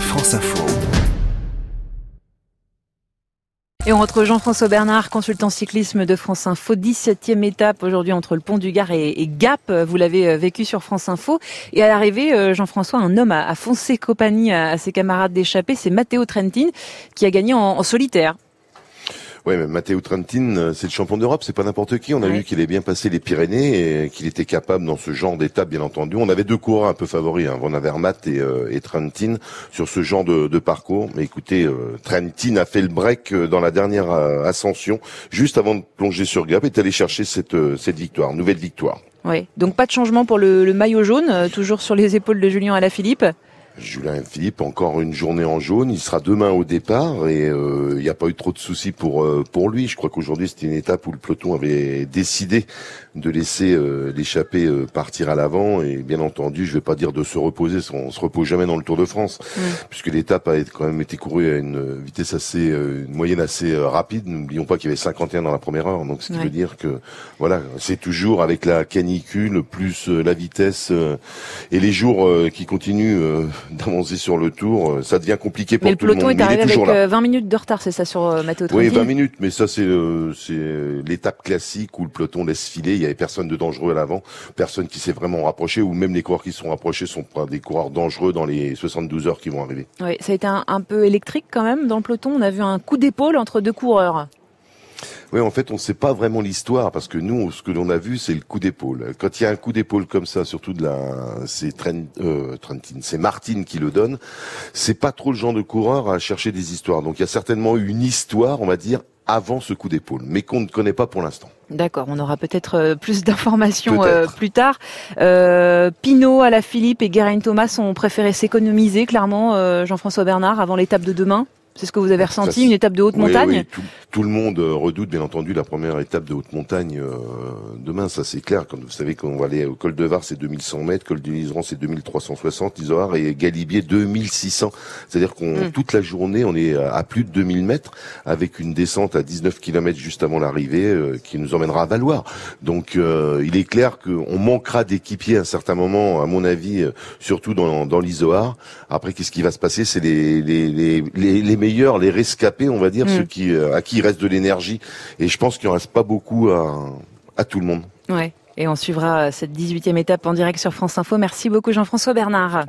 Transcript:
France Info. Et on retrouve Jean-François Bernard, consultant cyclisme de France Info, 17e étape aujourd'hui entre le pont du Gard et, Gap. Vous l'avez euh, vécu sur France Info. Et à l'arrivée, euh, Jean-François, un homme a, foncé compagnie à, ses camarades d'échappée, c'est Matteo Trentin, qui a gagné en solitaire. Oui, mais Matteo Trentin, euh, c'est le champion d'Europe, c'est pas n'importe qui. On a vu qu'il est bien passé les Pyrénées et qu'il était capable dans ce genre d'étape, bien entendu. On avait deux coureurs un peu favoris, hein, Van Avermaet et, euh, et Trentin, sur ce genre de, de parcours. Mais écoutez, euh, Trentin a fait le break euh, dans la dernière ascension, juste avant de plonger sur Gap, et est allé chercher cette, cette victoire, nouvelle victoire. Oui, donc pas de changement pour le, le maillot jaune, toujours sur les épaules de Julien Alaphilippe? Julien Philippe, encore une journée en jaune. Il sera demain au départ et euh, il n'y a pas eu trop de soucis pour euh, pour lui. Je crois qu'aujourd'hui c'était une étape où le peloton avait décidé de laisser euh, l'échappée partir à l'avant et bien entendu, je vais pas dire de se reposer, on se repose jamais dans le Tour de France puisque l'étape a quand même été courue à une vitesse assez, une moyenne assez rapide. N'oublions pas qu'il y avait 51 dans la première heure, donc ce qui veut dire que voilà, c'est toujours avec la canicule plus la vitesse et les jours qui continuent d'avancer sur le tour, euh, ça devient compliqué pour mais tout le monde. Mais le peloton est arrivé avec 20 euh, minutes de retard, c'est ça sur euh, Matteo Oui, 20 minutes, mais ça c'est l'étape classique où le peloton laisse filer, il y avait personne de dangereux à l'avant, personne qui s'est vraiment rapproché, ou même les coureurs qui sont rapprochés sont des coureurs dangereux dans les 72 heures qui vont arriver. Oui, ça a été un, un peu électrique quand même dans le peloton, on a vu un coup d'épaule entre deux coureurs. Oui, en fait, on ne sait pas vraiment l'histoire parce que nous, ce que l'on a vu, c'est le coup d'épaule. Quand il y a un coup d'épaule comme ça, surtout de la, c'est euh, Trentin, c'est Martine qui le donne. C'est pas trop le genre de coureur à chercher des histoires. Donc, il y a certainement eu une histoire, on va dire, avant ce coup d'épaule, mais qu'on ne connaît pas pour l'instant. D'accord, on aura peut-être euh, plus d'informations euh, plus tard. Euh, Pinot, Philippe et Geraint Thomas ont préféré s'économiser, clairement, Jean-François Bernard, avant l'étape de demain c'est ce que vous avez ressenti, une étape de haute montagne oui, tout, le monde euh, redoute bien entendu la première étape de haute montagne euh, demain, ça c'est clair. Quand vous savez qu'on va aller au col de Var, c'est 2100 mètres, col du Liseran, c'est 2360, Isoar et Galibier 2600. C'est-à-dire qu'on hmm. toute la journée, on est à plus de 2000 mètres avec une descente à 19 km juste avant l'arrivée euh, qui nous emmènera à Valoir. Donc il est clair qu'on manquera d'équipiers à un certain moment, à mon avis, surtout dans, dans l'Isoar. Après, qu'est-ce qui va se passer? C'est les, les, les, les, les meilleurs, les rescapés, on va dire, ceux mm. qui, euh, à qui il reste de l'énergie. Et je pense qu'il en reste pas beaucoup à, à tout le monde. Ouais. Et on suivra cette 18e étape en direct sur France Info. Merci beaucoup Jean-François Bernard.